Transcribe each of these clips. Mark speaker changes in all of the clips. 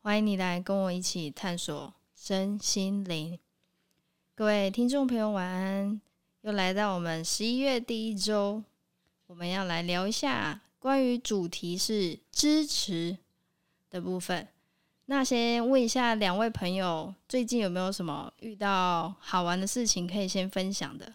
Speaker 1: 欢迎你来跟我一起探索身心灵。各位听众朋友，晚安，又来到我们十一月第一周，我们要来聊一下关于主题是支持的部分。那先问一下两位朋友，最近有没有什么遇到好玩的事情可以先分享的？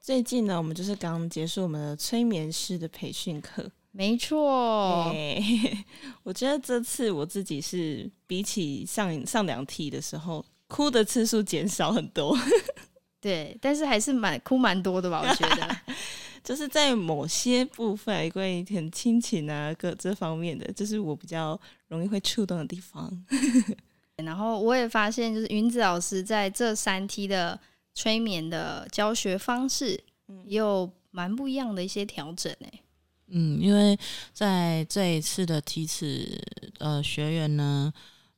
Speaker 2: 最近呢，我们就是刚结束我们的催眠师的培训课。
Speaker 1: 没错，
Speaker 2: 欸，我觉得这次我自己是比起上上两题的时候，哭的次数减少很多。
Speaker 1: 对，但是还是蛮哭蛮多的吧？我觉得。
Speaker 2: 就是在某些部分，关于很亲情啊，各这方面的，就是我比较容易会触动的地方。
Speaker 1: 然后我也发现，就是云子老师在这三梯的催眠的教学方式，也有蛮不一样的一些调整诶。
Speaker 3: 嗯，因为在这一次的梯次，呃，学员呢。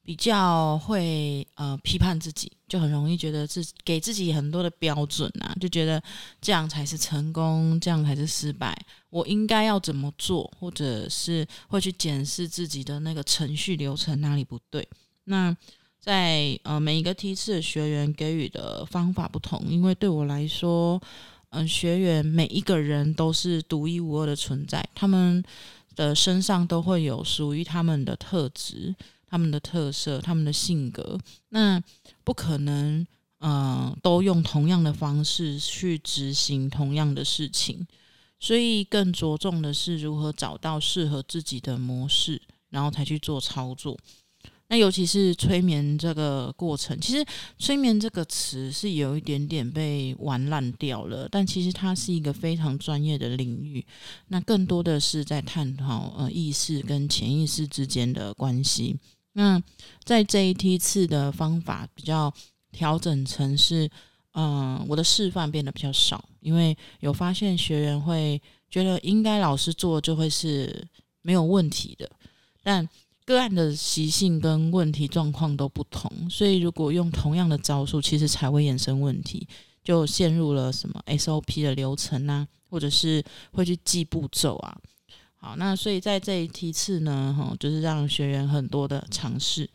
Speaker 3: 比较会呃批判自己，就很容易觉得自给自己很多的标准啊，就觉得这样才是成功，这样才是失败。我应该要怎么做，或者是会去检视自己的那个程序流程哪里不对。那在呃每一个梯次的学员给予的方法不同，因为对我来说，嗯、学员每一个人都是独一无二的存在，他们的身上都会有属于他们的特质。他们的特色，他们的性格，那不可能，嗯、都用同样的方式去执行同样的事情，所以更着重的是如何找到适合自己的模式，然后才去做操作。那尤其是催眠这个过程，其实催眠这个词是有一点点被玩烂掉了，但其实它是一个非常专业的领域。那更多的是在探讨呃意识跟潜意识之间的关系。那在这一梯次的方法比较调整成是，嗯、我的示范变得比较少，因为有发现学员会觉得应该老师做就会是没有问题的，但个案的习性跟问题状况都不同，所以如果用同样的招数，其实才会衍生问题，就陷入了什么 SOP 的流程啊，或者是会去记步骤啊。好，那所以在这一梯次呢，哈，就是让学员很多的尝试。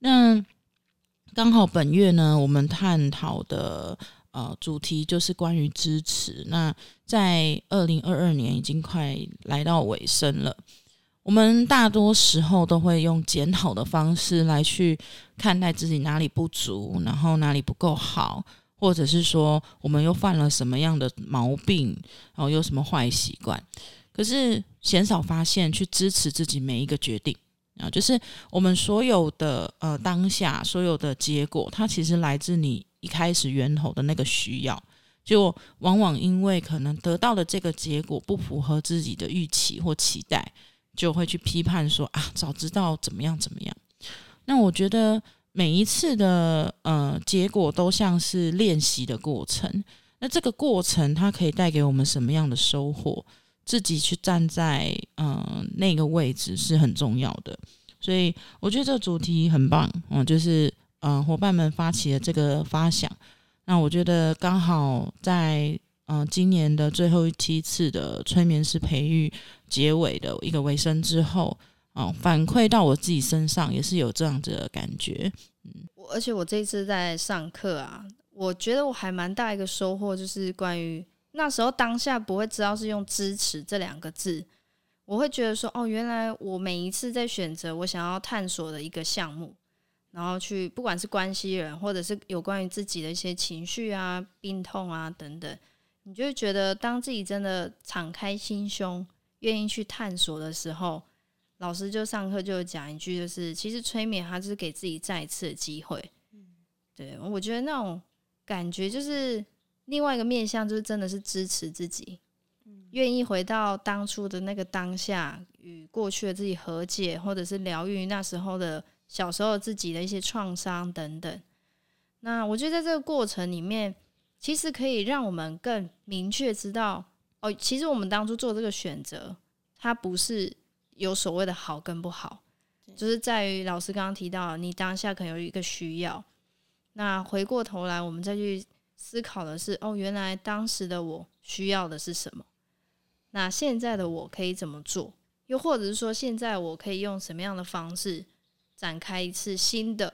Speaker 3: 那刚好本月呢，我们探讨的呃主题就是关于支持。那在二零二二年已经快来到尾声了，我们大多时候都会用检讨的方式来去看待自己哪里不足，然后哪里不够好，或者是说我们又犯了什么样的毛病，然后有什么坏习惯。可是鲜少发现去支持自己每一个决定啊，就是我们所有的呃当下所有的结果，它其实来自你一开始源头的那个需要，就往往因为可能得到的这个结果不符合自己的预期或期待，就会去批判说啊，早知道怎么样怎么样。那我觉得每一次的呃结果都像是练习的过程，那这个过程它可以带给我们什么样的收获？自己去站在嗯、那个位置是很重要的，所以我觉得这个主题很棒，嗯，就是嗯、呃、伙伴们发起了这个发想，那我觉得刚好在嗯、今年的最后一期次的催眠师培育结尾的一个尾声之后，嗯、反馈到我自己身上也是有这样子的感觉，嗯，
Speaker 1: 而且我这次在上课啊，我觉得我还蛮大一个收获，就是关于。那时候当下不会知道是用“支持”这两个字，我会觉得说：“哦，原来我每一次在选择我想要探索的一个项目，然后去不管是关系人，或者是有关于自己的一些情绪啊、病痛啊等等，你就会觉得，当自己真的敞开心胸，愿意去探索的时候，老师就上课就讲一句，就是其实催眠它就是给自己再一次的机会。嗯，对，我觉得那种感觉就是。”另外一个面向就是真的是支持自己，愿意回到当初的那个当下，与过去的自己和解，或者是疗愈那时候的小时候自己的一些创伤等等。那我觉得在这个过程里面，其实可以让我们更明确知道，哦，其实我们当初做这个选择，它不是有所谓的好跟不好，就是在于老师刚刚提到，你当下可能有一个需要。那回过头来，我们再去思考的是，哦，原来当时的我需要的是什么？那现在的我可以怎么做？又或者是说，现在我可以用什么样的方式展开一次新的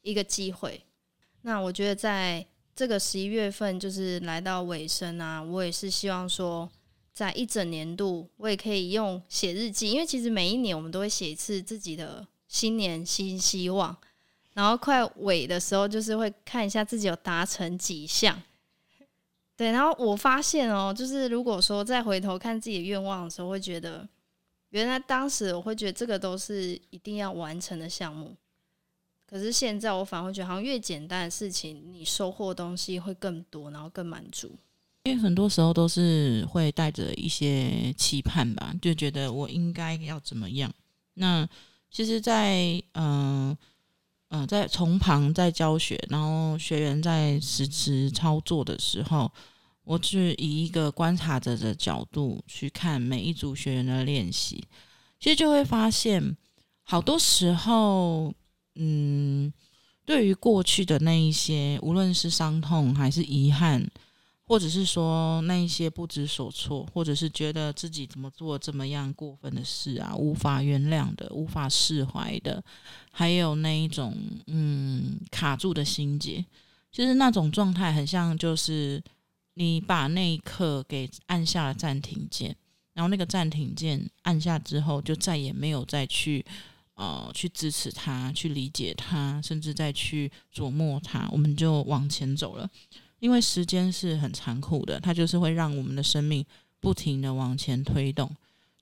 Speaker 1: 一个机会？那我觉得在这个十一月份就是来到尾声啊，我也是希望说，在一整年度，我也可以用写日记，因为其实每一年我们都会写一次自己的新年新希望，然后快尾的时候，就是会看一下自己有达成几项。对，然后我发现哦，就是如果说再回头看自己的愿望的时候，会觉得原来当时我会觉得这个都是一定要完成的项目。可是现在我反而会觉得，好像越简单的事情，你收获的东西会更多，然后更满足。
Speaker 3: 因为很多时候都是会带着一些期盼吧，就觉得我应该要怎么样。那其实在，嗯嗯，在从旁在教学，然后学员在实时操作的时候，我是以一个观察者的角度去看每一组学员的练习，其实就会发现，好多时候。嗯，对于过去的那一些，无论是伤痛还是遗憾，或者是说那一些不知所措，或者是觉得自己怎么做这么样过分的事啊，无法原谅的、无法释怀的，还有那一种嗯卡住的心结，其实那种状态很像，就是你把那一刻给按下了暂停键，然后那个暂停键按下之后，就再也没有再去。呃，去支持他，去理解他，甚至再去琢磨他，我们就往前走了。因为时间是很残酷的，它就是会让我们的生命不停地往前推动。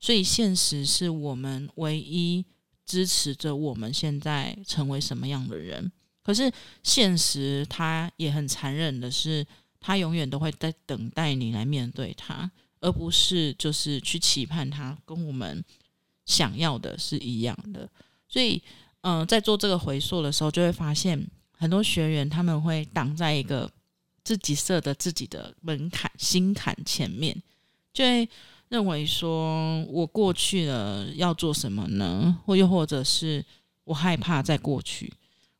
Speaker 3: 所以，现实是我们唯一支持着我们现在成为什么样的人。可是，现实它也很残忍的是，它永远都会在等待你来面对它，而不是就是去期盼它跟我们。想要的是一样的，所以，嗯、在做这个回溯的时候，就会发现很多学员他们会挡在一个自己设的自己的门槛、心坎前面，就会认为说，我过去了要做什么呢？或又或者是我害怕在过去，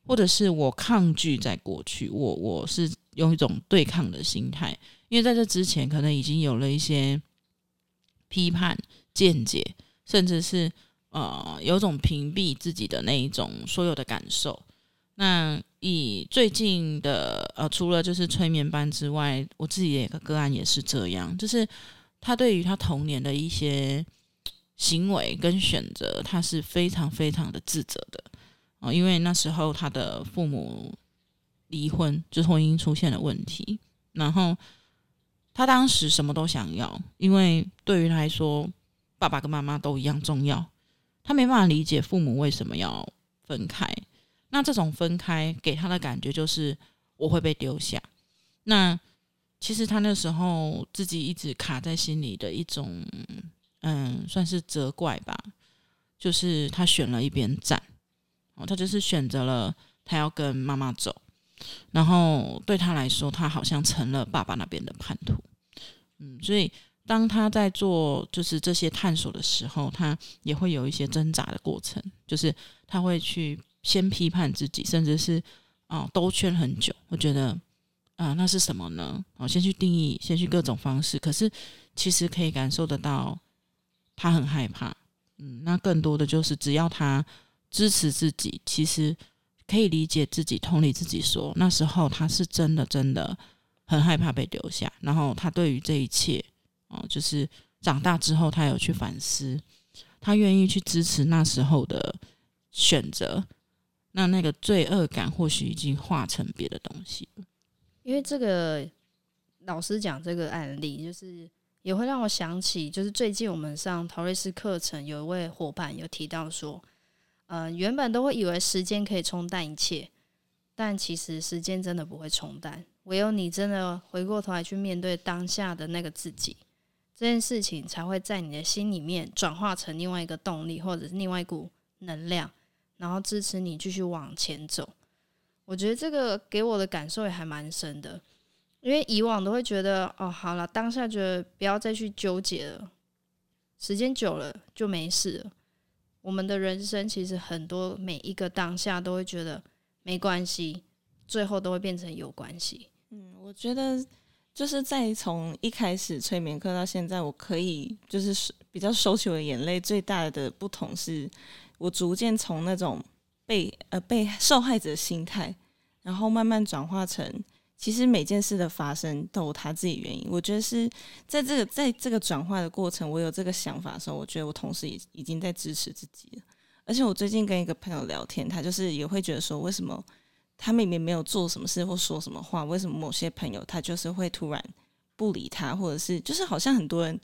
Speaker 3: 或者是我抗拒在过去，我我是用一种对抗的心态，因为在这之前可能已经有了一些批判见解。甚至是呃，有种屏蔽自己的那一种所有的感受。那以最近的呃，除了就是催眠班之外，我自己的一个个案也是这样，就是他对于他童年的一些行为跟选择，他是非常非常的自责的啊、因为那时候他的父母离婚，就是婚姻出现了问题，然后他当时什么都想要，因为对于他来说。爸爸跟妈妈都一样重要，他没办法理解父母为什么要分开。那这种分开给他的感觉就是我会被丢下。那其实他那时候自己一直卡在心里的一种，嗯，算是责怪吧，就是他选了一边站，哦，他就是选择了他要跟妈妈走，然后对他来说，他好像成了爸爸那边的叛徒，嗯，所以。当他在做就是这些探索的时候，他也会有一些挣扎的过程，就是他会去先批判自己，甚至是啊、哦、兜圈很久。我觉得啊、那是什么呢？我、哦、先去定义，先去各种方式。可是其实可以感受得到，他很害怕。嗯，那更多的就是只要他支持自己，其实可以理解自己，同理自己说，那时候他是真的真的很害怕被丢下，然后他对于这一切。哦，就是长大之后，他有去反思，他愿意去支持那时候的选择，那那个罪恶感或许已经化成别的东西了。
Speaker 1: 因为这个老师讲这个案例，就是也会让我想起，就是最近我们上陶瑞斯课程，有一位伙伴有提到说，呃，原本都会以为时间可以冲淡一切，但其实时间真的不会冲淡，唯有你真的回过头来去面对当下的那个自己。这件事情才会在你的心里面转化成另外一个动力，或者是另外一股能量，然后支持你继续往前走。我觉得这个给我的感受也还蛮深的，因为以往都会觉得哦，好了，当下觉得不要再去纠结了，时间久了就没事了。我们的人生其实很多每一个当下都会觉得没关系，最后都会变成有关系。
Speaker 2: 嗯，我觉得就是在从一开始催眠课到现在，我可以就是比较收起我的眼泪。最大的不同是我逐渐从那种被呃被受害者心态。然后慢慢转化成，其实每件事的发生都有他自己原因。我觉得是在这个在这个转化的过程，我有这个想法的时候，我觉得我同时也已经在支持自己了。而且我最近跟一个朋友聊天，他就是也会觉得说，为什么他明明没有做什么事或说什么话，为什么某些朋友他就是会突然不理他，或者是就是好像很多人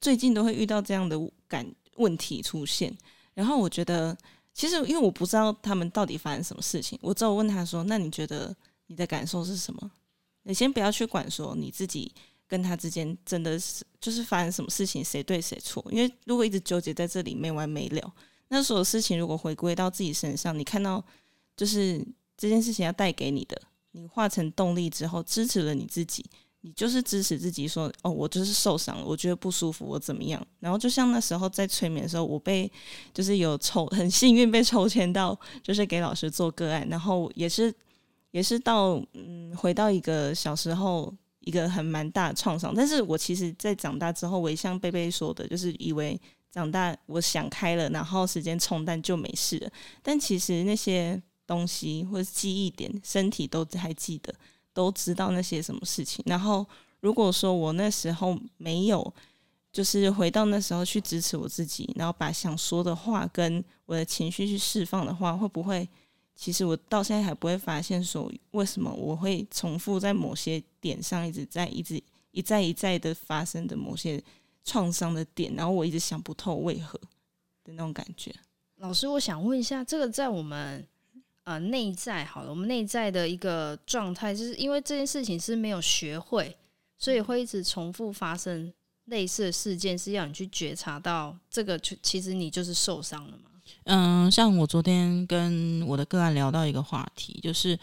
Speaker 2: 最近都会遇到这样的感问题出现。然后我觉得。其实，因为我不知道他们到底发生什么事情，我只有问他说：“那你觉得你的感受是什么？”你先不要去管说你自己跟他之间真的是就是发生什么事情，谁对谁错？因为如果一直纠结在这里没完没了，那所有事情如果回归到自己身上，你看到就是这件事情要带给你的，你化成动力之后，支持了你自己。你就是支持自己说哦，我就是受伤了，我觉得不舒服，我怎么样？然后就像那时候在催眠的时候，我被就是有抽，很幸运被抽签到，就是给老师做个案，然后也是也是到嗯，回到一个小时候一个很蛮大的创伤。但是我其实，在长大之后，我也像贝贝说的，就是以为长大我想开了，然后时间冲淡就没事了。但其实那些东西或者记忆点，身体都还记得。都知道那些什么事情，然后如果说我那时候没有，就是回到那时候去支持我自己，然后把想说的话跟我的情绪去释放的话，会不会？其实我到现在还不会发现说，为什么我会重复在某些点上一直在一直一再一再的发生的某些创伤的点，然后我一直想不透为何的那种感觉。
Speaker 1: 老师，我想问一下，这个在我们。呃，内在好了，我们内在的一个状态，就是因为这件事情是没有学会，所以会一直重复发生类似的事件，是要你去觉察到这个，就其实你就是受伤了嘛。
Speaker 3: 嗯，像我昨天跟我的个案聊到一个话题，就是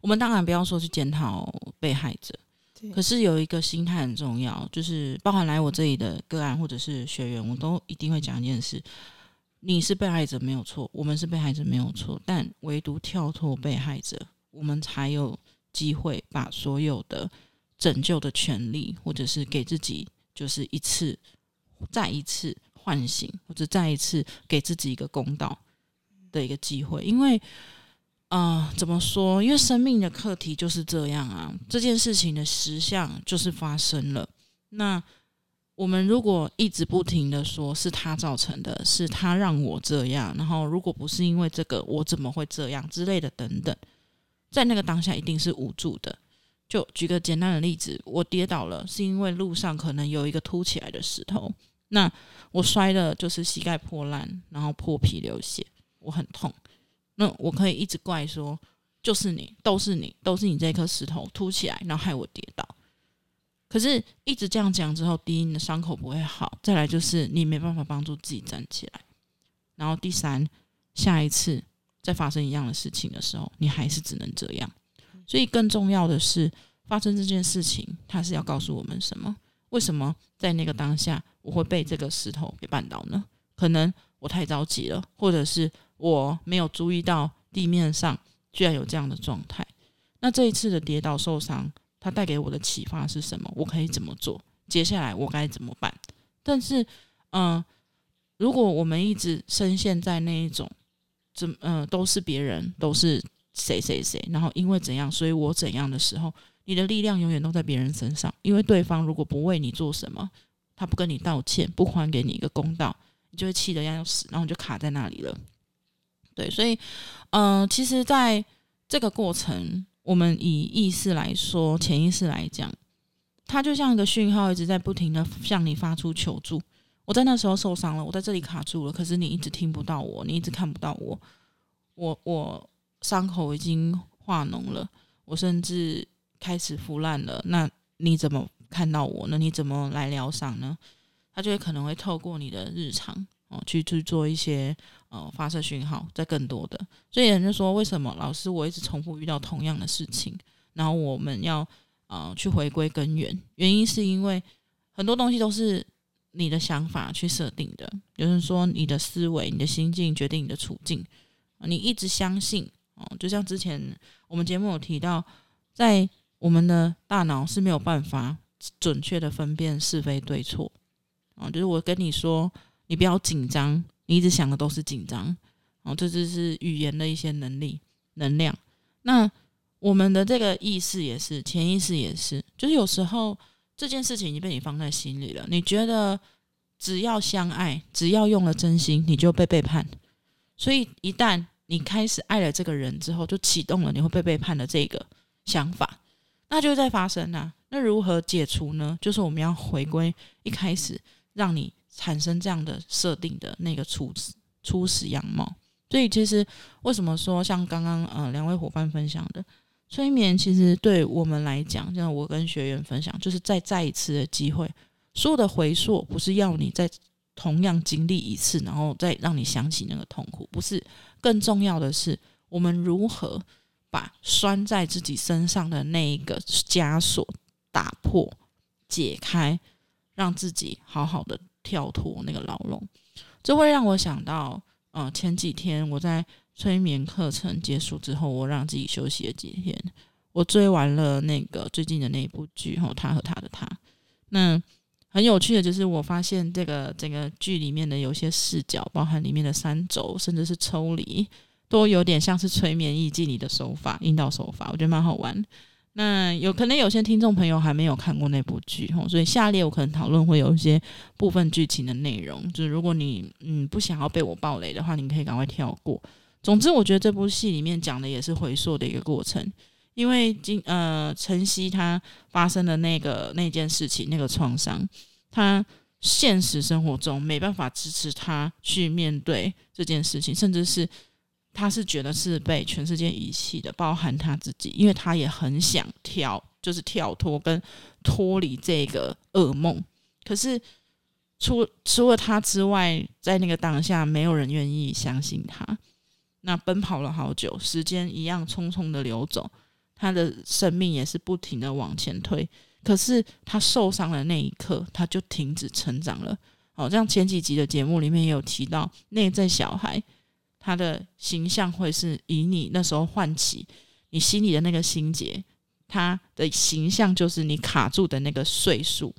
Speaker 3: 我们当然不要说去检讨被害者，可是有一个心态很重要，就是包含来我这里的个案或者是学员，我都一定会讲一件事。你是被害者没有错，我们是被害者没有错，但唯独跳脱被害者，我们才有机会把所有的拯救的权利，或者是给自己就是一次再一次唤醒，或者再一次给自己一个公道的一个机会。因为，啊、怎么说？因为生命的课题就是这样啊，这件事情的实相就是发生了。那。我们如果一直不停的说是他造成的，是他让我这样，然后如果不是因为这个，我怎么会这样之类的等等，在那个当下一定是无助的。就举个简单的例子，我跌倒了，是因为路上可能有一个凸起来的石头，那我摔的就是膝盖破烂，然后破皮流血，我很痛。那我可以一直怪说，就是你，都是你，都是你这颗石头凸起来，然后害我跌倒。可是，一直这样讲之后，第一，你的伤口不会好；再来就是你没办法帮助自己站起来。然后第三，下一次再发生一样的事情的时候，你还是只能这样。所以，更重要的是，发生这件事情，它是要告诉我们什么？为什么在那个当下我会被这个石头给绊倒呢？可能我太着急了，或者是我没有注意到地面上居然有这样的状态。那这一次的跌倒受伤。它带给我的启发是什么？我可以怎么做？接下来我该怎么办？但是，嗯、如果我们一直深陷在那一种，怎嗯、都是别人，都是谁谁谁，然后因为怎样，所以我怎样的时候，你的力量永远都在别人身上。因为对方如果不为你做什么，他不跟你道歉，不还给你一个公道，你就会气得要死，然后你就卡在那里了。对，所以，嗯、其实在这个过程。我们以意识来说，潜意识来讲，它就像一个讯号，一直在不停的向你发出求助。我在那时候受伤了，我在这里卡住了，可是你一直听不到我，你一直看不到我，我我伤口已经化脓了，我甚至开始腐烂了。那你怎么看到我呢？你怎么来疗伤呢？他就会可能会透过你的日常，哦，去去做一些呃发射讯号，在更多的。所以人就说，为什么老师我一直重复遇到同样的事情？然后我们要呃去回归根源，原因是因为很多东西都是你的想法去设定的。有人说，你的思维、你的心境决定你的处境。你一直相信哦，就像之前我们节目有提到，在我们的大脑是没有办法准确的分辨是非对错啊。就是我跟你说，你不要紧张，你一直想的都是紧张哦。这就是语言的一些能力、能量。那我们的这个意识也是，潜意识也是，就是有时候这件事情已经被你放在心里了。你觉得只要相爱，只要用了真心，你就被背叛。所以一旦你开始爱了这个人之后，就启动了你会被背叛的这个想法，那就在发生啊。那如何解除呢？就是我们要回归一开始让你产生这样的设定的那个初始初始样貌。所以其实为什么说像刚刚呃两位伙伴分享的催眠，其实对我们来讲，像我跟学员分享，就是再再一次的机会，所有的回溯不是要你再同样经历一次，然后再让你想起那个痛苦，不是。更重要的是，我们如何把拴在自己身上的那一个枷锁打破、解开，让自己好好的跳脱那个牢笼。这会让我想到，呃，前几天我在催眠课程结束之后，我让自己休息了几天，我追完了那个最近的那一部剧，然后他和他的他，那。很有趣的就是，我发现这个整个剧里面的有些视角，包含里面的三轴，甚至是抽离，都有点像是催眠意境里的手法、引导手法，我觉得蛮好玩。那有可能有些听众朋友还没有看过那部剧吼，所以下列我可能讨论会有一些部分剧情的内容，就是如果你嗯不想要被我爆雷的话，你可以赶快跳过。总之，我觉得这部戏里面讲的也是回溯的一个过程。因为今呃晨曦他发生的那个那件事情，那个创伤，他现实生活中没办法支持他去面对这件事情，甚至是他是觉得是被全世界遗弃的，包含他自己，因为他也很想跳，就是跳脱跟脱离这个噩梦。可是除除了他之外，在那个当下，没有人愿意相信他。那奔跑了好久，时间一样匆匆的流走。他的生命也是不停的往前推，可是他受伤的那一刻，他就停止成长了。好像前几集的节目里面也有提到，内在小孩他的形象会是以你那时候唤起你心里的那个心结，他的形象就是你卡住的那个岁数。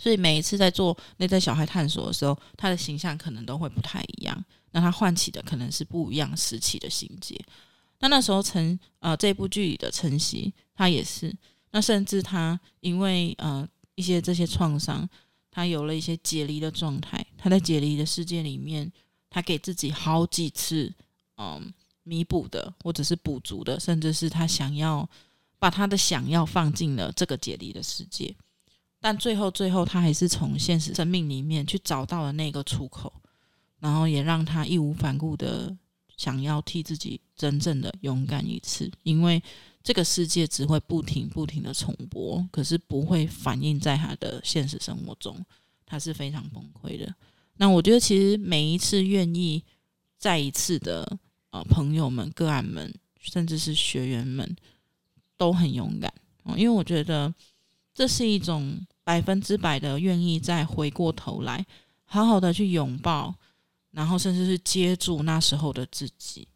Speaker 3: 所以每一次在做内在小孩探索的时候，他的形象可能都会不太一样，那他唤起的可能是不一样时期的心结。那那时候陈呃这部剧里的晨曦，他也是，那甚至他因为呃一些这些创伤，他有了一些解离的状态。他在解离的世界里面，他给自己好几次嗯弥补的，或者是补足的，甚至是他想要把他的想要放进了这个解离的世界，但最后最后他还是从现实生命里面去找到了那个出口，然后也让他义无反顾的。想要替自己真正的勇敢一次，因为这个世界只会不停不停的重播，可是不会反映在他的现实生活中，他是非常崩溃的。那我觉得，其实每一次愿意再一次的呃朋友们、个案们，甚至是学员们，都很勇敢，因为我觉得这是一种百分之百的愿意再回过头来，好好的去拥抱。然后甚至是接住那时候的自己，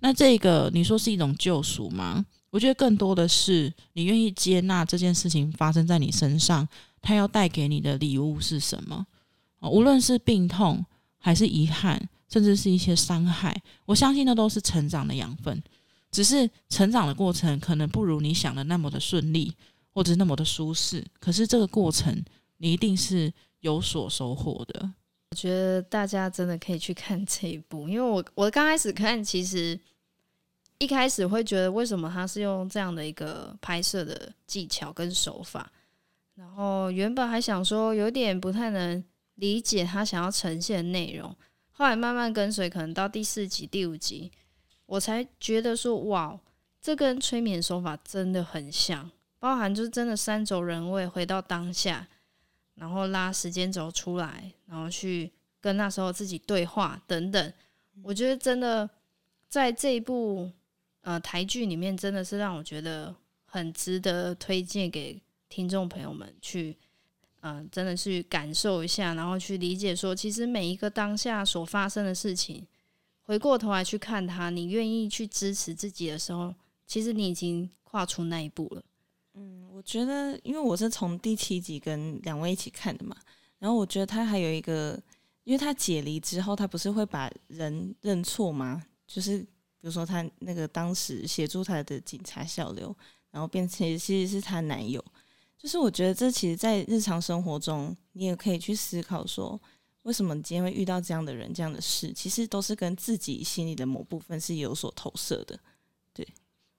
Speaker 3: 那这个你说是一种救赎吗？我觉得更多的是你愿意接纳这件事情发生在你身上，它要带给你的礼物是什么？无论是病痛，还是遗憾，甚至是一些伤害，我相信那都是成长的养分。只是成长的过程可能不如你想的那么的顺利，或者是那么的舒适。可是这个过程，你一定是有所收获的。
Speaker 1: 我觉得大家真的可以去看这一部，因为我我刚开始看，其实一开始会觉得为什么他是用这样的一个拍摄的技巧跟手法，然后原本还想说有点不太能理解他想要呈现的内容，后来慢慢跟随，可能到第四集、第五集，我才觉得说哇，这跟催眠手法真的很像，包含就是真的三轴人位回到当下。然后拉时间轴出来，然后去跟那时候自己对话等等。我觉得真的在这一部呃台剧里面，真的是让我觉得很值得推荐给听众朋友们去，嗯、真的去感受一下，然后去理解说，其实每一个当下所发生的事情，回过头来去看它，你愿意去支持自己的时候，其实你已经跨出那一步了。
Speaker 2: 嗯，我觉得，因为我是从第七集跟两位一起看的嘛，然后我觉得他还有一个。因为他解离之后，他不是会把人认错吗？就是比如说他那个当时协助他的警察小刘，然后变成其实是他男友。就是我觉得这其实，在日常生活中，你也可以去思考说，为什么今天会遇到这样的人、这样的事，其实都是跟自己心里的某部分是有所投射的。对，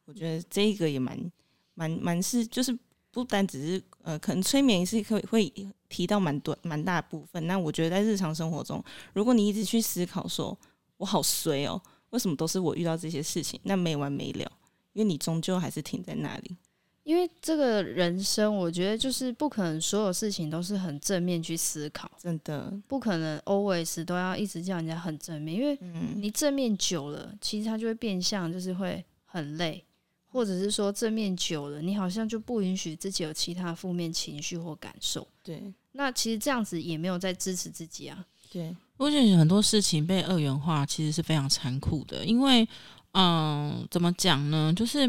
Speaker 2: 我觉得这一个也蛮蛮蛮是就是。不单只是呃，可能催眠是可以会提到蛮多蛮大部分。那我觉得在日常生活中，如果你一直去思考说，我好衰哦，为什么都是我遇到这些事情？那没完没了，因为你终究还是停在那里。
Speaker 1: 因为这个人生，我觉得就是不可能所有事情都是很正面去思考，
Speaker 2: 真的
Speaker 1: 不可能 always 都要一直叫人家很正面，因为你正面久了，其实它就会变相，就是会很累。或者是说正面久了，你好像就不允许自己有其他负面情绪或感受。
Speaker 2: 对，
Speaker 1: 那其实这样子也没有在支持自己啊。
Speaker 2: 对，
Speaker 3: 我觉得很多事情被二元化，其实是非常残酷的。因为，嗯，怎么讲呢？就是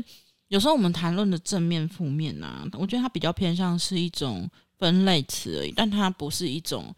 Speaker 3: 有时候我们谈论的正面、负面啊，我觉得它比较偏向是一种分类词而已，但它不是一种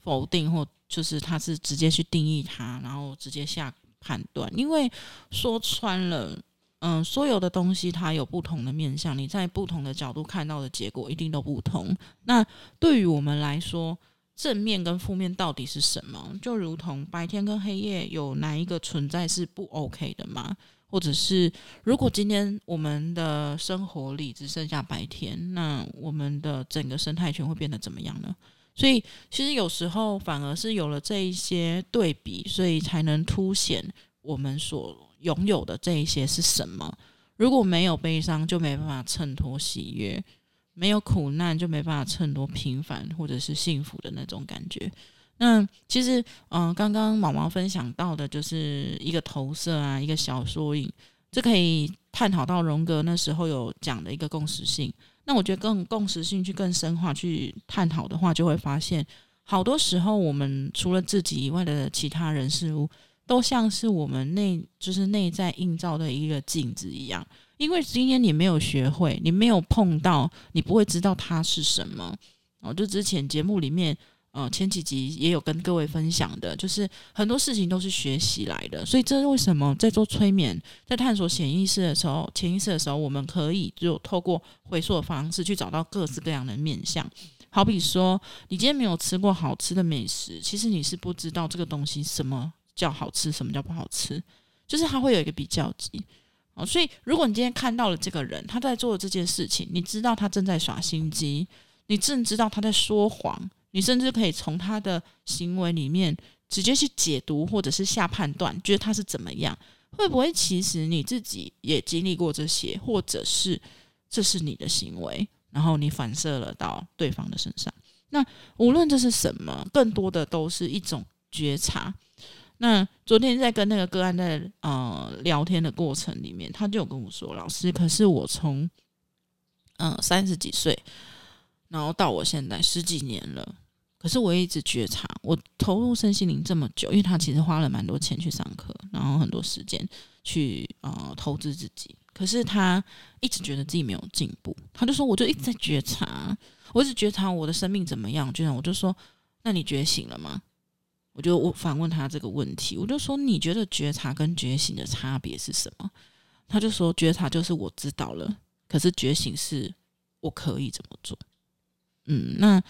Speaker 3: 否定，或就是它是直接去定义它，然后直接下判断。因为说穿了。嗯，所有的东西它有不同的面向，你在不同的角度看到的结果一定都不同。那对于我们来说，正面跟负面到底是什么？就如同白天跟黑夜，有哪一个存在是不 OK 的吗？或者是如果今天我们的生活里只剩下白天，那我们的整个生态圈会变得怎么样呢？所以其实有时候反而是有了这一些对比，所以才能凸显我们所。拥有的这一些是什么？如果没有悲伤，就没办法衬托喜悦；没有苦难，就没办法衬托平凡或者是幸福的那种感觉。那其实，嗯、刚刚毛毛分享到的就是一个投射啊，一个小缩影，这可以探讨到荣格那时候有讲的一个共识性。那我觉得更共识性去更深化去探讨的话，就会发现，好多时候我们除了自己以外的其他人事物。都像是我们内就是内在映照的一个镜子一样，因为今天你没有学会，你没有碰到，你不会知道它是什么。哦，就之前节目里面，呃，前几集也有跟各位分享的，就是很多事情都是学习来的。所以这是为什么在做催眠，在探索潜意识的时候，潜意识的时候，我们可以就透过回溯的方式去找到各式各样的面向。好比说，你今天没有吃过好吃的美食，其实你是不知道这个东西什么。叫好吃，什么叫不好吃？就是它会有一个比较级哦。所以，如果你今天看到了这个人，他在做这件事情，你知道他正在耍心机，你正知道他在说谎，你甚至可以从他的行为里面直接去解读，或者是下判断，觉得他是怎么样？会不会其实你自己也经历过这些，或者是这是你的行为，然后你反射了到对方的身上？那无论这是什么，更多的都是一种觉察。那昨天在跟那个个案在呃聊天的过程里面，他就有跟我说：“老师，可是我从嗯三十几岁，然后到我现在十几年了，可是我一直觉察，我投入身心灵这么久，因为他其实花了蛮多钱去上课，然后很多时间去呃投资自己，可是他一直觉得自己没有进步。他就说，我就一直在觉察，我一直觉察我的生命怎么样？就这样，我就说，那你觉醒了吗？”我就我反问他这个问题，我就说，你觉得觉察跟觉醒的差别是什么？他就说，觉察就是我知道了，可是觉醒是我可以怎么做。嗯，那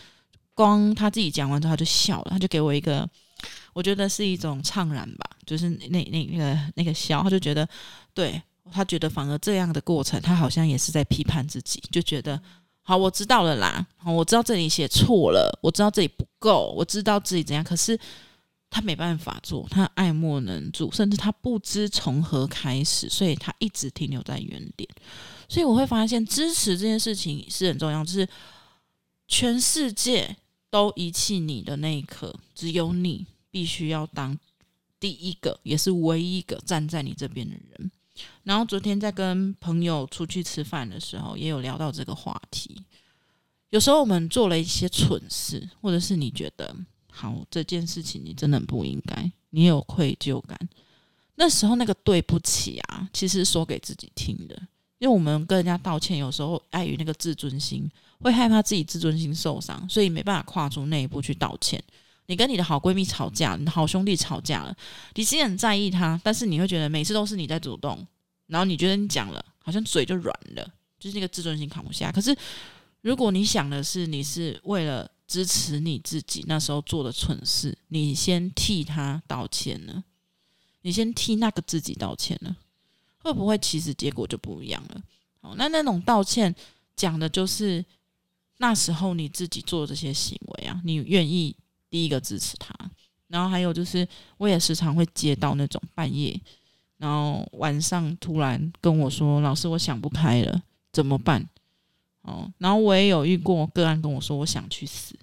Speaker 3: 光他自己讲完之后他就笑了，他就给我一个，我觉得是一种怅然吧，就是那那那个那个笑，他就觉得，对，他觉得反而这样的过程，他好像也是在批判自己，就觉得。好，我知道了啦。好，我知道这里写错了，我知道这里不够，我知道自己怎样。可是他没办法做，他爱莫能助，甚至他不知从何开始，所以他一直停留在原点。所以我会发现，支持这件事情是很重要。就是全世界都遗弃你的那一刻，只有你必须要当第一个，也是唯一一个站在你这边的人。然后昨天在跟朋友出去吃饭的时候，也有聊到这个话题。有时候我们做了一些蠢事，或者是你觉得好这件事情你真的不应该，你有愧疚感。那时候那个对不起啊，其实说给自己听的。因为我们跟人家道歉，有时候碍于那个自尊心，会害怕自己自尊心受伤，所以没办法跨出那一步去道歉。你跟你的好闺蜜吵架，你的好兄弟吵架了，你其实很在意他，但是你会觉得每次都是你在主动，然后你觉得你讲了，好像嘴就软了，就是那个自尊心扛不下。可是如果你想的是你是为了支持你自己那时候做的蠢事，你先替他道歉呢？你先替那个自己道歉呢？会不会其实结果就不一样了？好，那那种道歉讲的就是那时候你自己做这些行为啊，你愿意第一个支持他，然后还有就是我也时常会接到那种半夜，然后晚上突然跟我说：“老师，我想不开了，怎么办？”哦，然后我也有遇过个案跟我说：“我想去死。”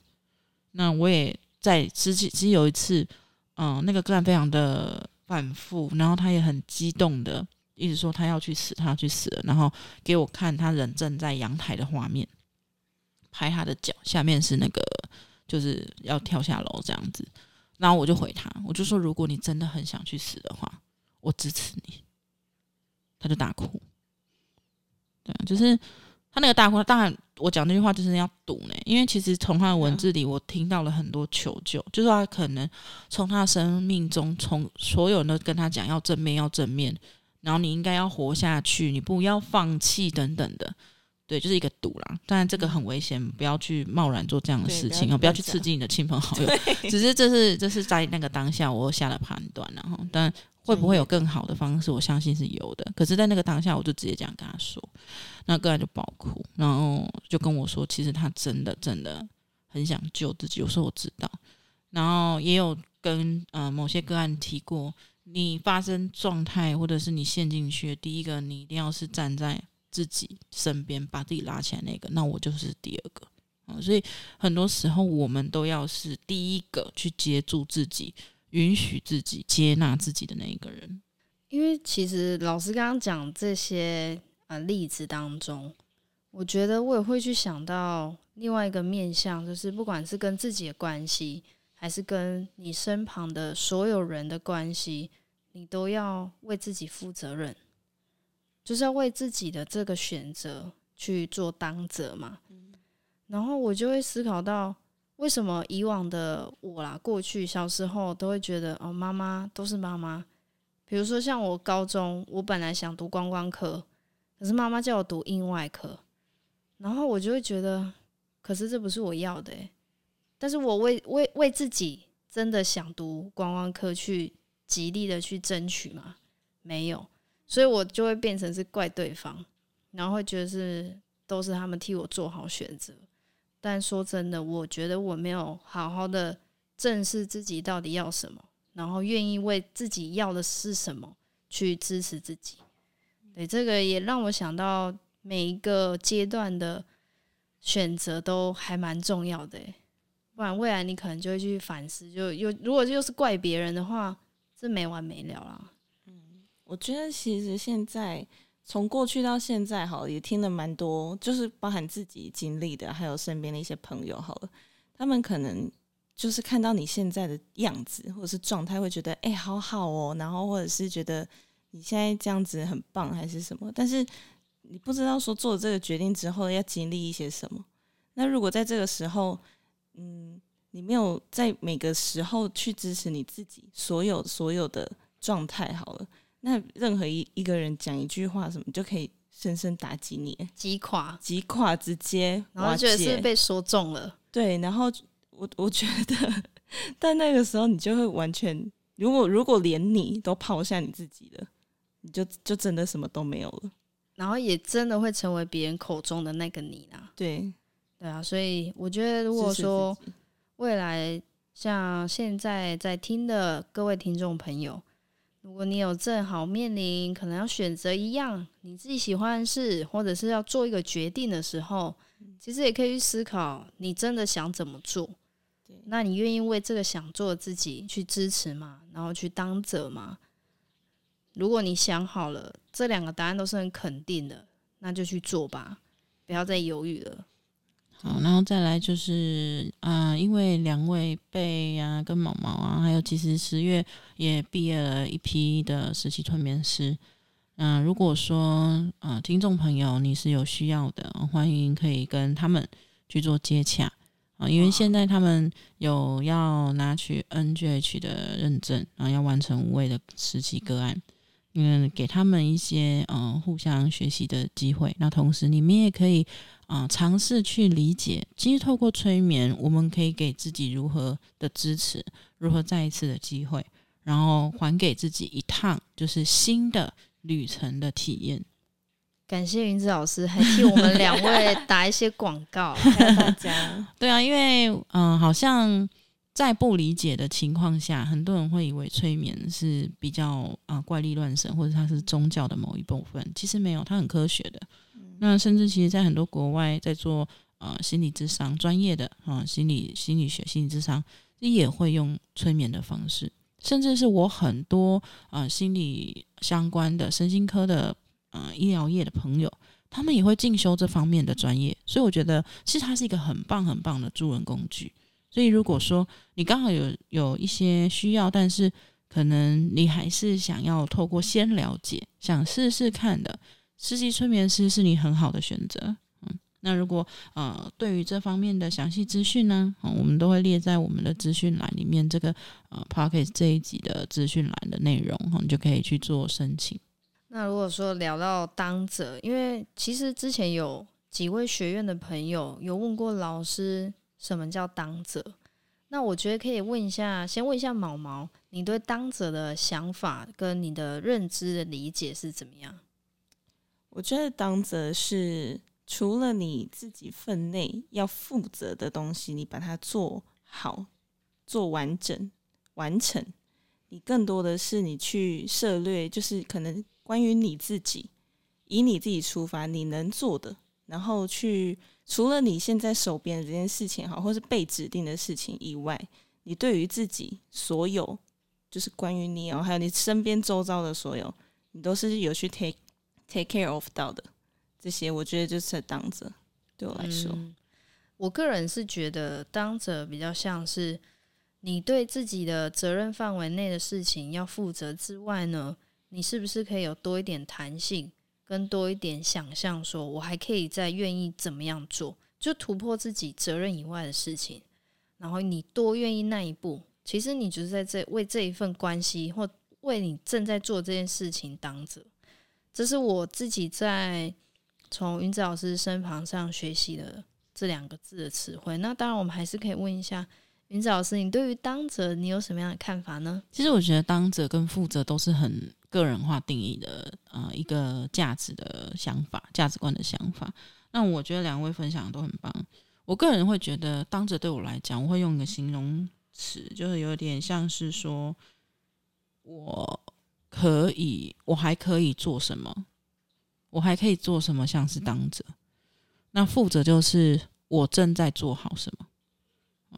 Speaker 3: 那我也在之前其实有一次，嗯，那个个案非常的反复，然后他也很激动的。一直说他要去死，他要去死了，然后给我看他人正在阳台的画面，拍他的脚，下面是那个就是要跳下楼这样子，然后我就回他，我就说如果你真的很想去死的话，我支持你。他就大哭，对，就是他那个大哭，当然我讲那句话就是要赌呢，因为其实从他的文字里我听到了很多求救，就是他可能从他生命中，从所有人都跟他讲要正面，要正面。然后你应该要活下去，你不要放弃等等的，对，就是一个赌啦。当然这个很危险，不要去贸然做这样的事情啊，不要去刺激你的亲朋好友。只是这是这是在那个当下我下了判断，然后但会不会有更好的方式？我相信是有的。可是，在那个当下，我就直接这样跟他说，那个人就爆哭，然后就跟我说，其实他真的真的很想救自己。我说我知道，然后也有跟呃某些个案提过。你发生状态，或者是你陷进去，第一个你一定要是站在自己身边，把自己拉起来那个。那我就是第二个啊，所以很多时候我们都要是第一个去接住自己，允许自己接纳自己的那一个人。
Speaker 1: 因为其实老师刚刚讲这些呃例子当中，我觉得我也会去想到另外一个面向，就是不管是跟自己的关系，还是跟你身旁的所有人的关系。你都要为自己负责任，就是要为自己的这个选择去做当责嘛。然后我就会思考到，为什么以往的我啦，过去小时候都会觉得哦，妈妈都是妈妈。比如说像我高中，我本来想读观光科，可是妈妈叫我读英外科，然后我就会觉得，可是这不是我要的欸。但是我为为为自己真的想读观光科去。极力的去争取嘛，没有，所以我就会变成是怪对方，然后会觉得是都是他们替我做好选择。但说真的，我觉得我没有好好的正视自己到底要什么，然后愿意为自己要的是什么去支持自己。对，这个也让我想到每一个阶段的选择都还蛮重要的，不然未来你可能就会去反思，就又如果又是怪别人的话。是没完没了啦。
Speaker 2: 嗯，我觉得其实现在从过去到现在，好，也听了蛮多，就是包含自己经历的，还有身边的一些朋友，好了，他们可能就是看到你现在的样子或者是状态，会觉得哎、好好哦，然后或者是觉得你现在这样子很棒，还是什么，但是你不知道说做了这个决定之后要经历一些什么。那如果在这个时候，嗯。你没有在每个时候去支持你自己，所有所有的状态好了，那任何一一个人讲一句话什么，就可以深深打击你，
Speaker 1: 击垮，
Speaker 2: 击垮，直接，
Speaker 1: 然后觉得是被说中了，
Speaker 2: 对，然后我我觉得，但那个时候你就会完全，如果如果连你都抛下你自己了，你就就真的什么都没有了，
Speaker 1: 然后也真的会成为别人口中的那个你啦，
Speaker 2: 对，
Speaker 1: 对啊，所以我觉得如果说。未来像现在在听的各位听众朋友，如果你有正好面临可能要选择一样你自己喜欢的事，或者是要做一个决定的时候，其实也可以去思考，你真的想怎么做？那你愿意为这个想做的自己去支持吗？然后去当责吗？如果你想好了，这两个答案都是很肯定的，那就去做吧，不要再犹豫了。
Speaker 3: 好，然后再来就是啊、因为两位贝呀跟毛毛啊，还有其实十月也毕业了一批的实习催眠师。嗯、呃，如果说啊、听众朋友你是有需要的，欢迎可以跟他们去做接洽啊、因为现在他们有要拿取 NGH 的认证，然后要完成五位的实习个案。嗯，给他们一些嗯、呃、互相学习的机会。那同时，你们也可以啊、呃、尝试去理解，其实透过催眠，我们可以给自己如何的支持，如何再一次的机会，然后还给自己一趟就是新的旅程的体验。
Speaker 1: 感谢云子老师，还替我们两位打一些广告，大家。
Speaker 3: 对啊，因为嗯、呃，好像。在不理解的情况下，很多人会以为催眠是比较啊、呃、怪力乱神，或者它是宗教的某一部分。其实没有，它很科学的。嗯、那甚至其实，在很多国外在做啊、呃、心理智商专业的啊、呃、心理心理学心理智商，也会用催眠的方式。甚至是我很多啊、呃、心理相关的身心科的啊、呃、医疗业的朋友，他们也会进修这方面的专业。所以我觉得，其实它是一个很棒很棒的助人工具。所以，如果说你刚好有有一些需要，但是可能你还是想要透过先了解，想试试看的，实习催眠师是你很好的选择。那如果呃对于这方面的详细资讯呢，我们都会列在我们的资讯栏里面，这个呃 Podcast 这一集的资讯栏的内容，嗯，你就可以去做申请。
Speaker 1: 那如果说聊到当者，因为其实之前有几位学院的朋友有问过老师。什么叫当责？那我觉得可以问一下，先问一下毛毛，你对当责的想法跟你的认知的理解是怎么样？
Speaker 2: 我觉得当责是除了你自己分内要负责的东西，你把它做好、做完整、完成，你更多的是你去涉略，就是可能关于你自己，以你自己出发，你能做的，然后去。除了你现在手边的这件事情好，或是被指定的事情以外，你对于自己所有，就是关于你哦，还有你身边周遭的所有，你都是有去 take take care of 到的这些，我觉得就是当着。对我来
Speaker 1: 说，我个人是觉得当着比较像是你对自己的责任范围内的事情要负责之外呢，你是不是可以有多一点弹性？跟多一点想象，说我还可以再愿意怎么样做，就突破自己责任以外的事情。然后你多愿意那一步，其实你就是在这为这一份关系，或为你正在做这件事情当责。这是我自己在从云子老师身旁上学习的这两个字的词汇。那当然，我们还是可以问一下云子老师，你对于当责，你有什么样的看法呢？
Speaker 3: 其实我觉得当责跟负责都是很。个人化定义的呃一个价值的想法，价值观的想法。那我觉得两位分享都很棒。我个人会觉得，当着对我来讲，我会用一个形容词，就是有点像是说，我可以，我还可以做什么？我还可以做什么？像是当着。那负责就是我正在做好什么？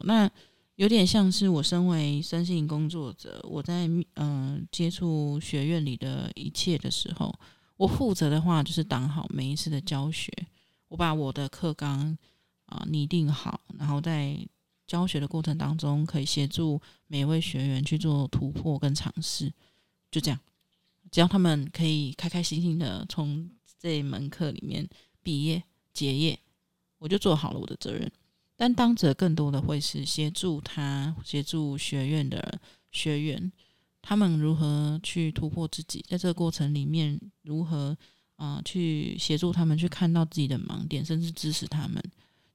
Speaker 3: 那。有点像是我身为身心工作者，我在嗯、接触学院里的一切的时候，我负责的话就是当好每一次的教学，我把我的课纲啊拟定好，然后在教学的过程当中，可以协助每位学员去做突破跟尝试，就这样，只要他们可以开开心心的从这门课里面毕业结业，我就做好了我的责任。担当者更多的会是协助他，协助学院的学员，他们如何去突破自己，在这个过程里面如何啊、去协助他们去看到自己的盲点，甚至支持他们。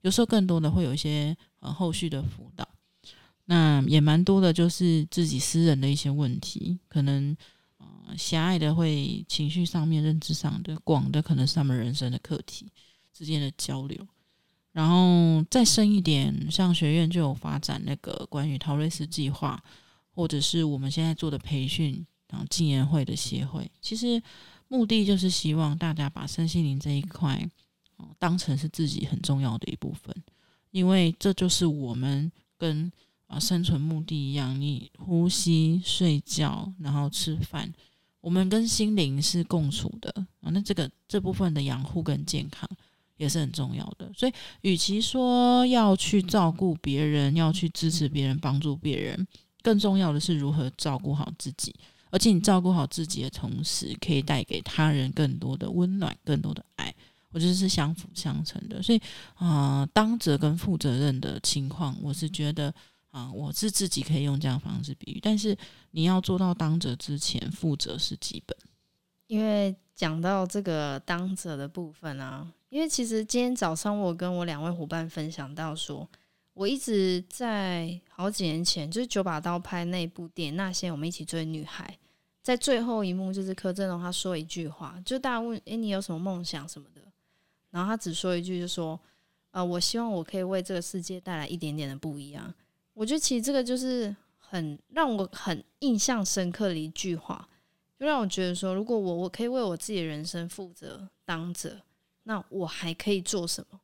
Speaker 3: 有时候更多的会有一些呃后续的辅导，那也蛮多的，就是自己私人的一些问题，可能呃狭隘的会情绪上面、认知上的，广的可能是他们人生的课题之间的交流。然后再深一点，像学院就有发展那个关于陶瑞斯计划，或者是我们现在做的培训，然后静言会的协会，其实目的就是希望大家把身心灵这一块，当成是自己很重要的一部分，因为这就是我们跟啊生存目的一样，你呼吸、睡觉，然后吃饭，我们跟心灵是共处的啊。那这个这部分的养护跟健康也是很重要的。所以，与其说要去照顾别人，要去支持别人、帮助别人，更重要的是如何照顾好自己。而且你照顾好自己的同时，可以带给他人更多的温暖、更多的爱。我觉得是相辅相成的。所以，啊、当责跟负责任的情况，我是觉得啊、我是自己可以用这样方式比喻。但是你要做到当责之前，负责是基本。
Speaker 1: 因为讲到这个当责的部分啊，因为其实今天早上我跟我两位伙伴分享到说，我一直在好几年前，就是九把刀拍那部电影《那些我们一起追女孩》，在最后一幕，就是柯震东他说一句话，就大家问：“诶，你有什么梦想什么的？”然后他只说一句，就说：“呃，我希望我可以为这个世界带来一点点的不一样。”我觉得其实这个就是很让我很印象深刻的一句话，就让我觉得说，如果我我可以为我自己的人生负责当责，那我还可以做什么？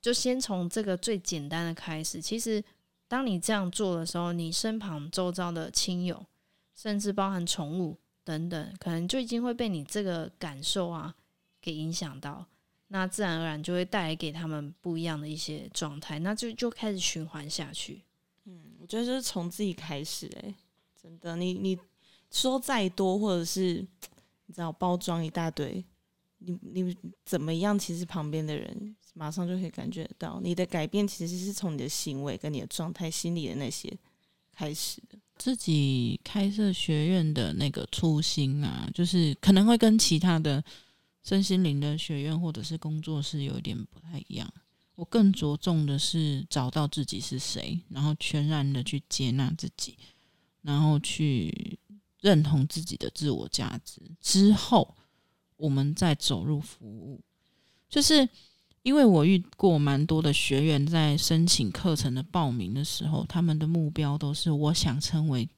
Speaker 1: 就先从这个最简单的开始。其实，当你这样做的时候，你身旁周遭的亲友，甚至包含宠物等等，可能就已经会被你这个感受啊给影响到。那自然而然就会带来给他们不一样的一些状态，那就就开始循环下去。
Speaker 2: 嗯，我觉得就是从自己开始、欸，哎，真的，你你说再多，或者是你知道包装一大堆，你你怎么样？其实旁边的人。马上就可以感觉到你的改变，其实是从你的行为跟你的状态、心里的那些开始的。
Speaker 3: 自己开设学院的那个初心啊，就是可能会跟其他的身心灵的学院或者是工作室有点不太一样。我更着重的是找到自己是谁，然后全然的去接纳自己，然后去认同自己的自我价值之后，我们在走入服务，就是。因为我遇过蛮多的学员，在申请课程的报名的时候，他们的目标都是我想成为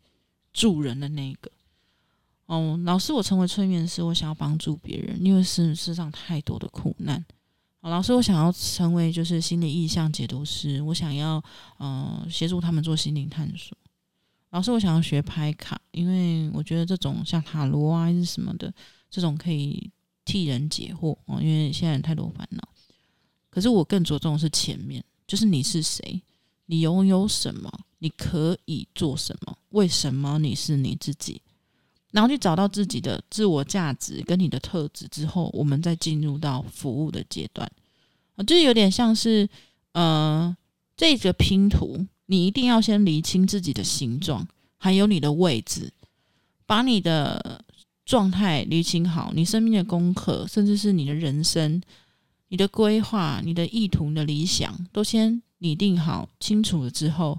Speaker 3: 助人的那个。哦，老师，我成为催眠师，我想要帮助别人，因为世世上太多的苦难。老师，我想要成为就是心理意象解读师，我想要嗯、协助他们做心灵探索。老师，我想要学拍卡，因为我觉得这种像塔罗啊还是什么的，这种可以替人解惑哦，因为现在太多烦恼。可是我更着重的是前面，就是你是谁，你拥有什么，你可以做什么，为什么你是你自己，然后去找到自己的自我价值跟你的特质之后，我们再进入到服务的阶段。啊，就有点像是，呃，这个拼图，你一定要先厘清自己的形状，还有你的位置，把你的状态理清好，你生命的功课，甚至是你的人生。你的规划、你的意图、你的理想，都先拟定好、清楚了之后，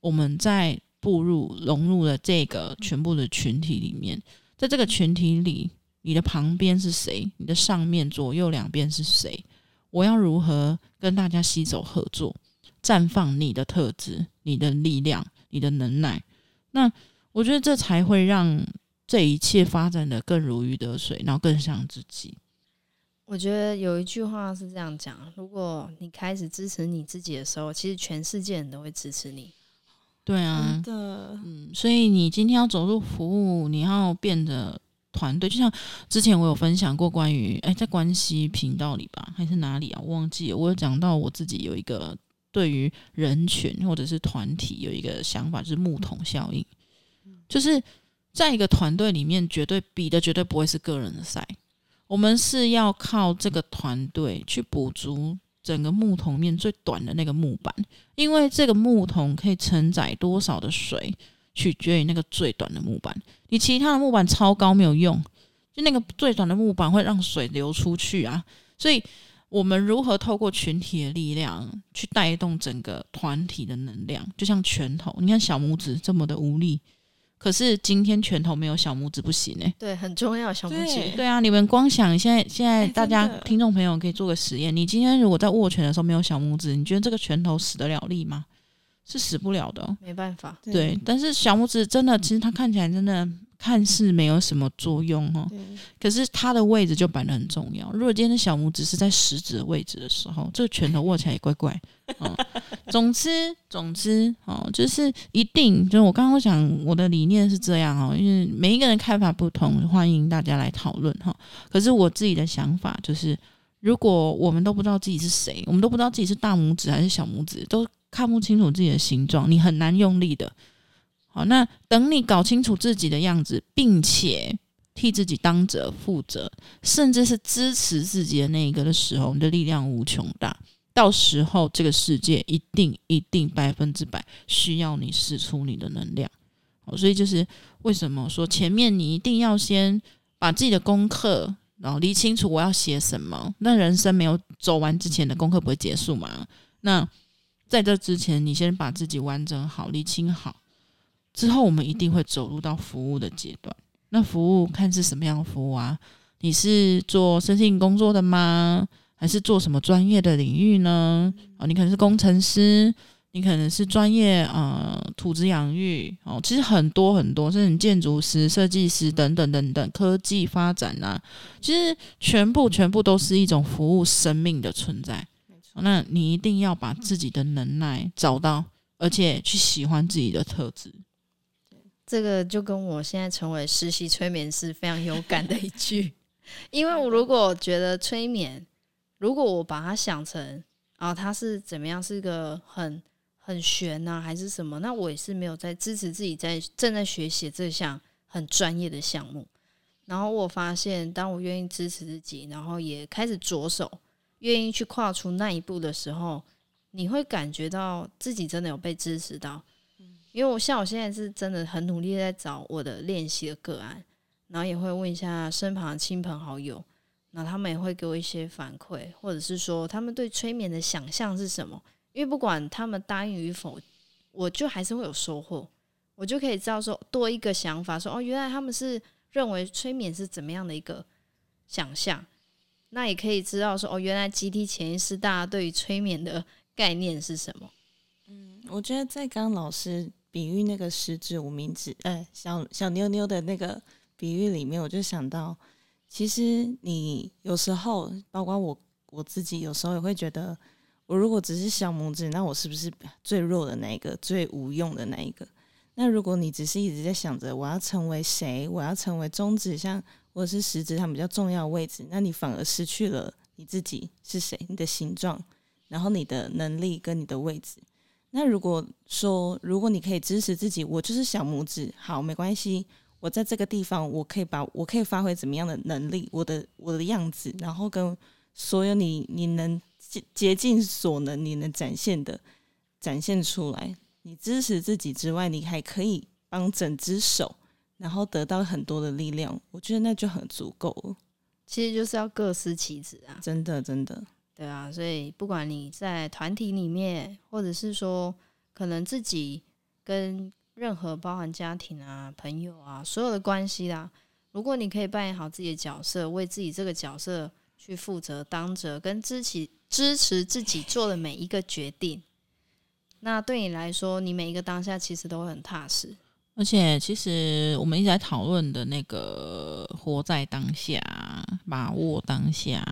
Speaker 3: 我们再步入、融入了这个全部的群体里面。在这个群体里，你的旁边是谁？你的上面、左右两边是谁？我要如何跟大家携手合作，绽放你的特质、你的力量、你的能耐？那我觉得这才会让这一切发展的更如鱼得水，然后更像自己。
Speaker 1: 我觉得有一句话是这样讲：如果你开始支持你自己的时候，其实全世界人都会支持你。
Speaker 3: 对啊，
Speaker 2: 的，
Speaker 3: 嗯，所以你今天要走入服务，你要变得团队。就像之前我有分享过关于，哎，在关系频道里吧，还是哪里啊？我忘记了。我有讲到我自己有一个对于人群或者是团体有一个想法，就是木桶效应，就是在一个团队里面，绝对比的绝对不会是个人的赛。我们是要靠这个团队去补足整个木桶面最短的那个木板，因为这个木桶可以承载多少的水，取决于那个最短的木板。你其他的木板超高没有用，就那个最短的木板会让水流出去啊。所以，我们如何透过群体的力量去带动整个团体的能量？就像拳头，你看小拇指这么的无力。可是今天拳头没有小拇指不行呢、欸，
Speaker 1: 对，很重要小拇指对。
Speaker 3: 对啊，你们光想现在现在大家听众朋友可以做个实验，你今天如果在握拳的时候没有小拇指，你觉得这个拳头使得了力吗？是使不了的，
Speaker 1: 没办法。
Speaker 3: 对，但是小拇指真的，其实它看起来真的看似没有什么作用哦，可是它的位置就摆得很重要。如果今天的小拇指是在食指的位置的时候，这个拳头握起来也怪怪。哦，总之，总之，哦，就是一定，就是我刚刚讲我的理念是这样哦，因为每一个人看法不同，欢迎大家来讨论哈。可是我自己的想法就是，如果我们都不知道自己是谁，我们都不知道自己是大拇指还是小拇指，都看不清楚自己的形状，你很难用力的。好，那等你搞清楚自己的样子，并且替自己当责负责，甚至是支持自己的那一个的时候，你的力量无穷大。到时候，这个世界一定一定百分之百需要你释出你的能量。好，所以就是为什么说前面你一定要先把自己的功课，然后理清楚我要写什么。那人生没有走完之前的功课不会结束嘛？那在这之前，你先把自己完整好，理清好。之后，我们一定会走入到服务的阶段。那服务看是什么样的服务啊？你是做身心工作的吗？还是做什么专业的领域呢？啊，你可能是工程师，你可能是专业呃土质养育哦。其实很多很多，甚至建筑师、设计师等等等等，科技发展啊，其实全部全部都是一种服务生命的存在。那你一定要把自己的能耐找到，而且去喜欢自己的特质。
Speaker 1: 这个就跟我现在成为实习催眠师非常有感的一句，因为我如果觉得催眠，如果我把它想成啊，它是怎么样，是一个很很玄呐、还是什么？那我也是没有在支持自己在正在学习这项很专业的项目。然后我发现，当我愿意支持自己，然后也开始着手，愿意去跨出那一步的时候，你会感觉到自己真的有被支持到。因为我像我现在是真的很努力在找我的练习的个案，然后也会问一下身旁的亲朋好友，那他们也会给我一些反馈，或者是说他们对催眠的想象是什么？因为不管他们答应与否，我就还是会有收获，我就可以知道说多一个想法，说哦，原来他们是认为催眠是怎么样的一个想象，那也可以知道说哦，原来集体潜意识大家对于催眠的概念是什么？
Speaker 2: 嗯，我觉得在刚老师。比喻那个食指无名指，哎，小小妞妞的那个比喻里面，我就想到，其实你有时候，包括我我自己，有时候也会觉得，我如果只是小拇指，那我是不是最弱的那一个，最无用的那一个？那如果你只是一直在想着我要成为谁，我要成为中指像或者是食指上比较重要的位置，那你反而失去了你自己是谁，你的形状，然后你的能力跟你的位置。那如果说，如果你可以支持自己，我就是小拇指，好，没关系，我在这个地方，我可以把我可以发挥怎么样的能力，我的我的样子，然后跟所有你你能竭竭尽所能你能展现的展现出来。你支持自己之外，你还可以帮整只手，然后得到很多的力量。我觉得那就很足够了。
Speaker 1: 其实就是要各司其职啊，
Speaker 2: 真的真的。
Speaker 1: 对啊，所以不管你在团体里面，或者是说可能自己跟任何包含家庭啊、朋友啊，所有的关系啦，如果你可以扮演好自己的角色，为自己这个角色去负责、当责，跟支持支持自己做的每一个决定，那对你来说，你每一个当下其实都很踏实。
Speaker 3: 而且，其实我们一直在讨论的那个活在当下，把握当下。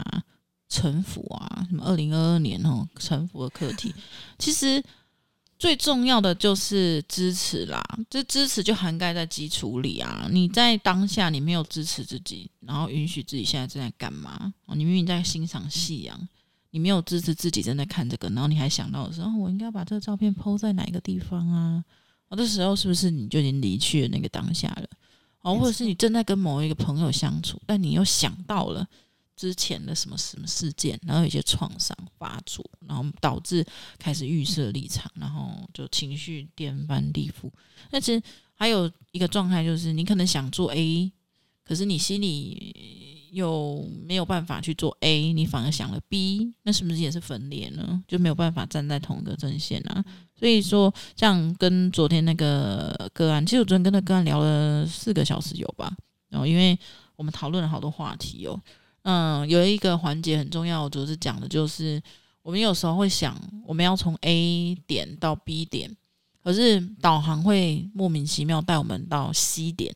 Speaker 3: 臣服啊，什么二零二二年哦，臣服的课题，其实最重要的就是支持啦。这支持就涵盖在基础里啊。你在当下，你没有支持自己，然后允许自己现在正在干嘛？哦，你明明在欣赏夕阳，你没有支持自己正在看这个，然后你还想到的时候，我应该把这个照片抛在哪一个地方啊？哦，这时候是不是你就已经离去了那个当下了？哦，或者是你正在跟某一个朋友相处，但你又想到了。之前的什么什么事件，然后有些创伤发作，然后导致开始预设立场，然后就情绪颠翻地覆。那其实还有一个状态，就是你可能想做 A，可是你心里又没有办法去做 A，你反而想了 B，那是不是也是分裂呢？就没有办法站在同一个阵线啊。所以说，这样跟昨天那个个案，其实我昨天跟那个案聊了四个小时有吧？然后因为我们讨论了好多话题哦。嗯，有一个环节很重要，我主要是讲的就是，我们有时候会想，我们要从 A 点到 B 点，可是导航会莫名其妙带我们到 C 点，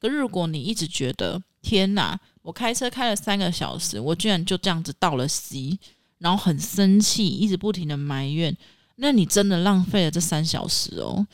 Speaker 3: 可如果你一直觉得天哪，我开车开了三个小时，我居然就这样子到了 C，然后很生气，一直不停的埋怨，那你真的浪费了这三小时哦。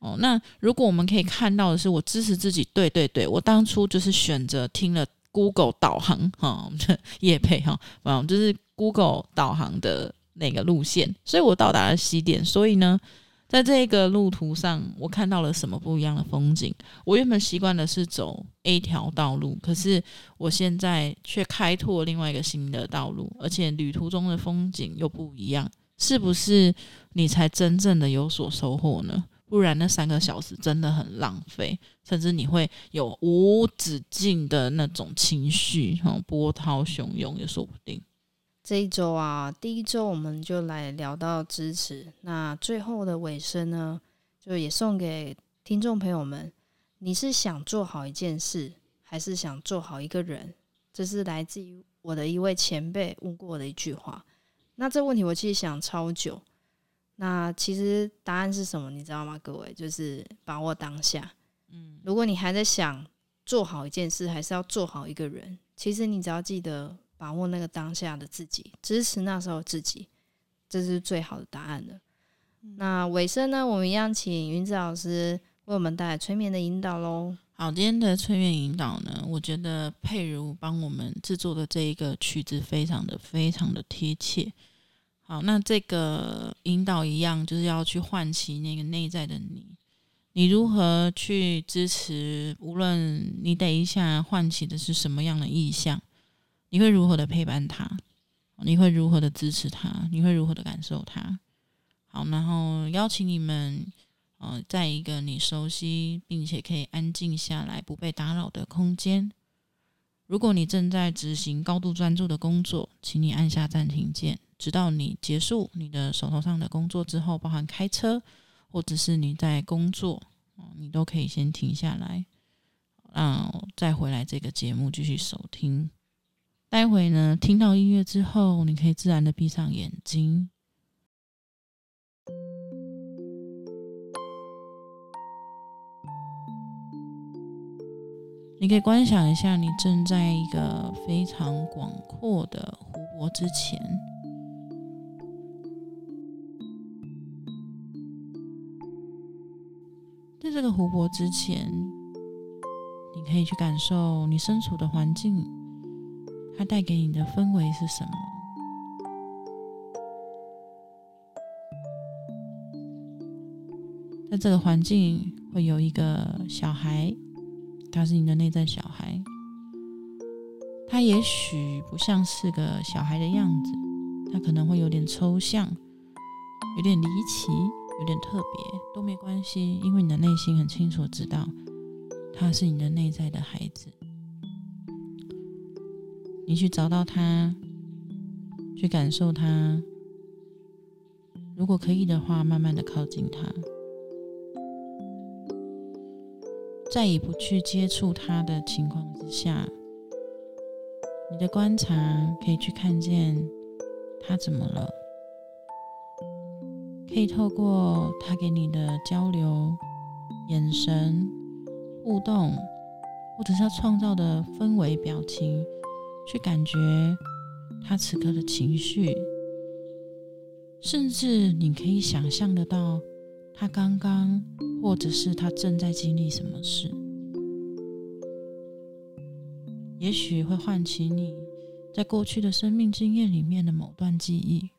Speaker 3: 哦，那如果我们可以看到的是，我支持自己，对对对，我当初就是选择听了 Google 导航哈，业配哈，嗯，就是 Google 导航的那个路线，所以我到达了西点，所以呢。在这个路途上，我看到了什么不一样的风景？我原本习惯的是走 A 条道路，可是我现在却开拓另外一个新的道路，而且旅途中的风景又不一样，是不是你才真正的有所收获呢？不然那三个小时真的很浪费，甚至你会有无止境的那种情绪，哈，波涛汹涌也说不定。
Speaker 1: 这一周啊，第一周我们就来聊到支持，那最后的尾声呢，就也送给听众朋友们：你是想做好一件事，还是想做好一个人？这是来自于我的一位前辈问过我的一句话。那这问题我其实想超久。那其实答案是什么？你知道吗？各位，就是把握当下。嗯，如果你还在想做好一件事，还是要做好一个人，其实你只要记得。把握那个当下的自己，支持那时候自己，这是最好的答案了。嗯、那尾声呢，我们一样请云子老师为我们带来催眠的引导喽。
Speaker 3: 好，今天的催眠引导呢，我觉得佩如帮我们制作的这一个曲子非常的非常的贴切。好，那这个引导一样，就是要去唤起那个内在的你，你如何去支持？无论你等一下唤起的是什么样的意象。你会如何的陪伴他？你会如何的支持他？你会如何的感受他？好，然后邀请你们，呃，在一个你熟悉并且可以安静下来、不被打扰的空间。如果你正在执行高度专注的工作，请你按下暂停键，直到你结束你的手头上的工作之后，包含开车或者是你在工作，你都可以先停下来，嗯，再回来这个节目继续收听。待会呢，听到音乐之后，你可以自然的闭上眼睛。你可以观想一下，你正在一个非常广阔的湖泊之前，这个湖泊之前，你可以去感受你身处的环境。它带给你的氛围是什么？在这个环境会有一个小孩，他是你的内在小孩。他也许不像是个小孩的样子，他可能会有点抽象，有点离奇，有点特别，都没关系，因为你的内心很清楚知道，他是你的内在的孩子。你去找到他，去感受他。如果可以的话，慢慢的靠近他。在也不去接触他的情况之下，你的观察可以去看见他怎么了，可以透过他给你的交流、眼神、互动，或者是他创造的氛围、表情。去感觉他此刻的情绪，甚至你可以想象得到他刚刚，或者是他正在经历什么事，也许会唤起你在过去的生命经验里面的某段记忆，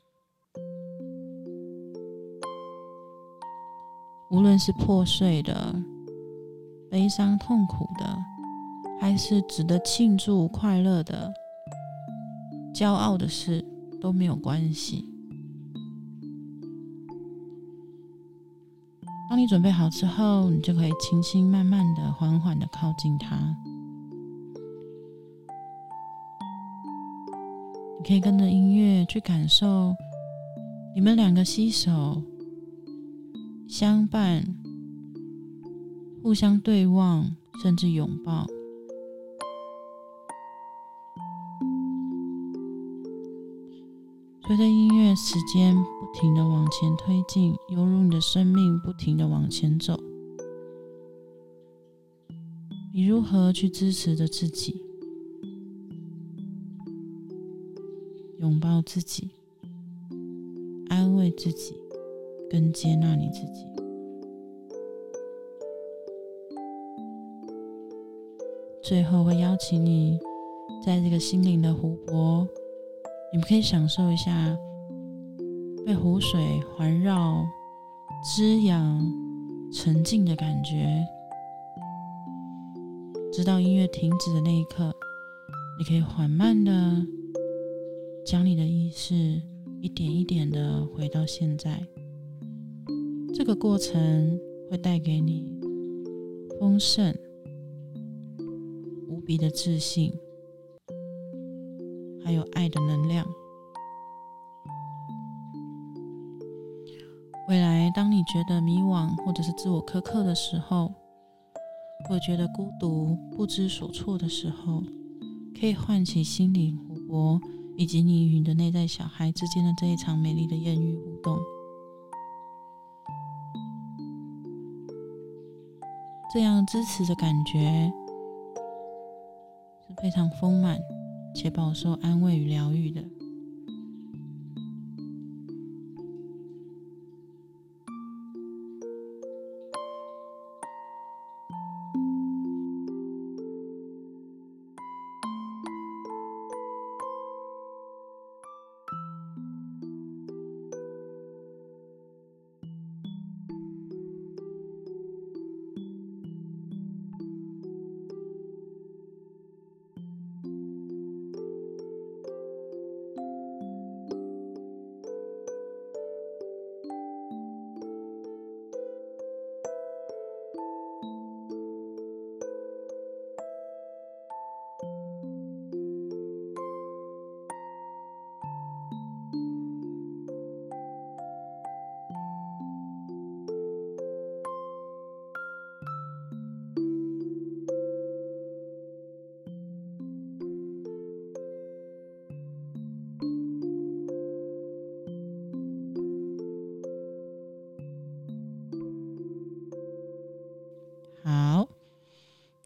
Speaker 3: 无论是破碎的、悲伤、痛苦的。还是值得庆祝、快乐的、骄傲的事都没有关系。当你准备好之后，你就可以轻轻、慢慢的、缓缓的靠近它。你可以跟着音乐去感受，你们两个携手相伴，互相对望，甚至拥抱。随着音乐，时间不停的往前推进，犹如你的生命不停的往前走。你如何去支持着自己，拥抱自己，安慰自己，跟接纳你自己。最后会邀请你，在这个心灵的湖泊，你们可以享受一下被湖水环绕、滋养、沉静的感觉。直到音乐停止的那一刻，你可以缓慢的将你的意识一点一点的回到现在。这个过程会带给你丰盛。无比的自信，还有爱的能量。未来，当你觉得迷惘或者是自我苛刻的时候，或觉得孤独、不知所措的时候，可以唤起心灵湖泊以及你与你的内在小孩之间的这一场美丽的艳遇互动。这样支持的感觉是。非常丰满且饱受安慰与疗愈的。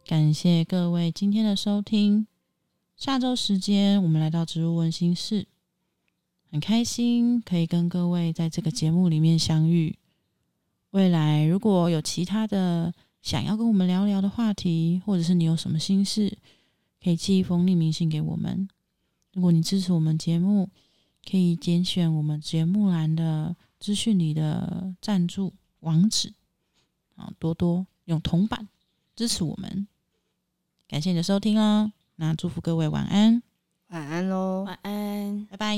Speaker 3: 感谢各位今天的收听。下周时间，我们来到植物温心室，很开心可以跟各位在这个节目里面相遇。未来如果有其他的想要跟我们聊聊的话题，或者是你有什么心事，可以寄一封匿名信给我们。如果你支持我们节目，可以点选我们节目栏的资讯里的赞助网址，啊，多多用铜板支持我们。感谢你的收听哦，那祝福各位晚安，
Speaker 1: 晚安喽，
Speaker 2: 晚安，
Speaker 3: 拜拜。